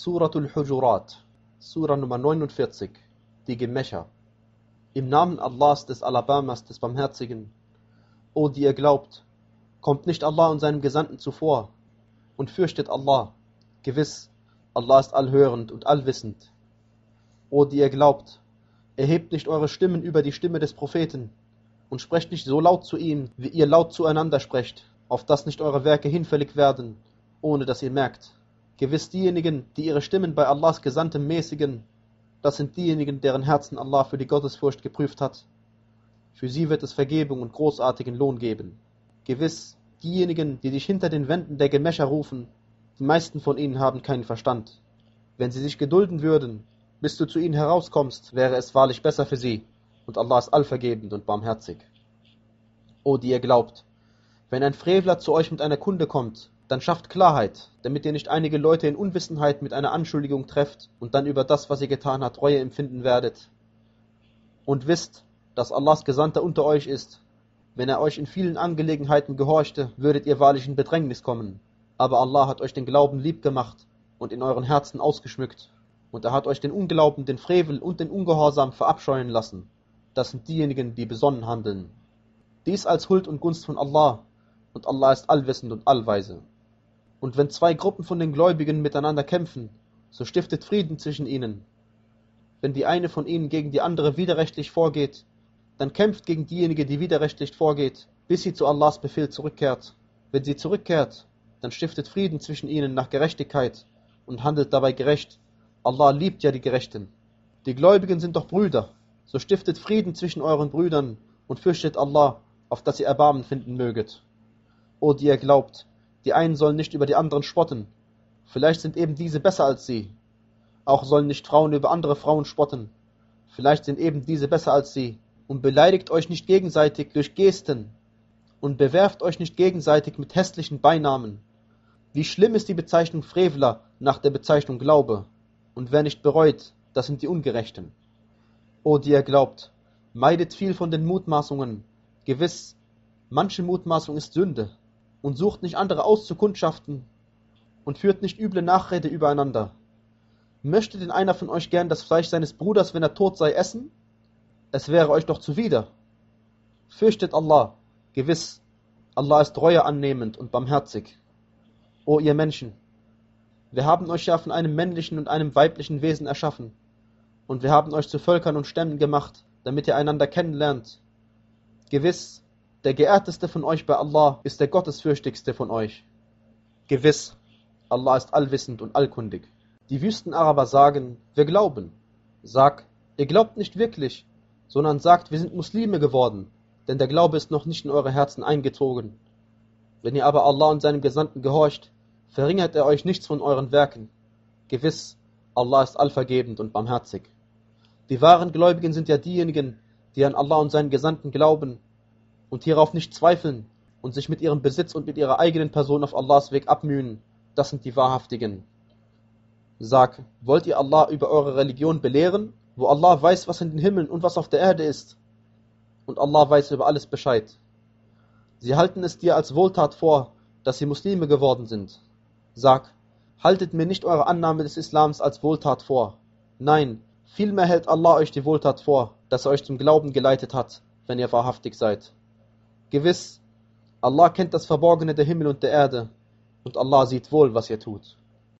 Suratul Hujurat, Surah Nummer 49, die Gemächer. Im Namen Allahs des Alabamas des Barmherzigen. O die ihr glaubt, kommt nicht Allah und seinem Gesandten zuvor und fürchtet Allah. Gewiss, Allah ist allhörend und allwissend. O die ihr glaubt, erhebt nicht eure Stimmen über die Stimme des Propheten und sprecht nicht so laut zu ihm, wie ihr laut zueinander sprecht, auf dass nicht eure Werke hinfällig werden, ohne dass ihr merkt. Gewiss diejenigen, die ihre Stimmen bei Allahs Gesandtem mäßigen, das sind diejenigen, deren Herzen Allah für die Gottesfurcht geprüft hat. Für sie wird es Vergebung und großartigen Lohn geben. Gewiss, diejenigen, die dich hinter den Wänden der Gemächer rufen, die meisten von ihnen haben keinen Verstand. Wenn sie sich gedulden würden, bis du zu ihnen herauskommst, wäre es wahrlich besser für sie, und Allah ist allvergebend und barmherzig. O die ihr glaubt, wenn ein Frevler zu euch mit einer Kunde kommt, dann schafft Klarheit, damit ihr nicht einige Leute in Unwissenheit mit einer Anschuldigung trefft und dann über das, was ihr getan habt, Reue empfinden werdet. Und wisst, dass Allahs Gesandter unter euch ist. Wenn er euch in vielen Angelegenheiten gehorchte, würdet ihr wahrlich in Bedrängnis kommen. Aber Allah hat euch den Glauben lieb gemacht und in euren Herzen ausgeschmückt. Und er hat euch den Unglauben, den Frevel und den Ungehorsam verabscheuen lassen. Das sind diejenigen, die besonnen handeln. Dies als Huld und Gunst von Allah, und Allah ist allwissend und allweise. Und wenn zwei Gruppen von den Gläubigen miteinander kämpfen, so stiftet Frieden zwischen ihnen. Wenn die eine von ihnen gegen die andere widerrechtlich vorgeht, dann kämpft gegen diejenige, die widerrechtlich vorgeht, bis sie zu Allahs Befehl zurückkehrt. Wenn sie zurückkehrt, dann stiftet Frieden zwischen ihnen nach Gerechtigkeit und handelt dabei gerecht. Allah liebt ja die Gerechten. Die Gläubigen sind doch Brüder, so stiftet Frieden zwischen euren Brüdern und fürchtet Allah, auf dass ihr Erbarmen finden möget. O die ihr glaubt, die einen sollen nicht über die anderen spotten. Vielleicht sind eben diese besser als sie. Auch sollen nicht Frauen über andere Frauen spotten. Vielleicht sind eben diese besser als sie. Und beleidigt euch nicht gegenseitig durch Gesten. Und bewerft euch nicht gegenseitig mit hässlichen Beinamen. Wie schlimm ist die Bezeichnung Frevler nach der Bezeichnung Glaube. Und wer nicht bereut, das sind die Ungerechten. O die ihr glaubt, meidet viel von den Mutmaßungen. Gewiss, manche Mutmaßung ist Sünde und sucht nicht andere auszukundschaften und führt nicht üble Nachrede übereinander. Möchte denn einer von euch gern das Fleisch seines Bruders, wenn er tot sei, essen? Es wäre euch doch zuwider. Fürchtet Allah, gewiss, Allah ist Reue annehmend und barmherzig. O ihr Menschen, wir haben euch ja von einem männlichen und einem weiblichen Wesen erschaffen, und wir haben euch zu Völkern und Stämmen gemacht, damit ihr einander kennenlernt. Gewiss, der geehrteste von euch bei Allah ist der gottesfürchtigste von euch. Gewiss, Allah ist allwissend und allkundig. Die Wüstenaraber sagen, wir glauben. Sag, ihr glaubt nicht wirklich, sondern sagt, wir sind Muslime geworden, denn der Glaube ist noch nicht in eure Herzen eingezogen. Wenn ihr aber Allah und seinem Gesandten gehorcht, verringert er euch nichts von euren Werken. Gewiss, Allah ist allvergebend und barmherzig. Die wahren Gläubigen sind ja diejenigen, die an Allah und seinen Gesandten glauben und hierauf nicht zweifeln und sich mit ihrem Besitz und mit ihrer eigenen Person auf Allahs Weg abmühen, das sind die Wahrhaftigen. Sag, wollt ihr Allah über eure Religion belehren, wo Allah weiß, was in den Himmeln und was auf der Erde ist? Und Allah weiß über alles Bescheid. Sie halten es dir als Wohltat vor, dass sie Muslime geworden sind. Sag, haltet mir nicht eure Annahme des Islams als Wohltat vor. Nein, vielmehr hält Allah euch die Wohltat vor, dass er euch zum Glauben geleitet hat, wenn ihr wahrhaftig seid. Gewiss, Allah kennt das Verborgene der Himmel und der Erde, und Allah sieht wohl, was ihr tut.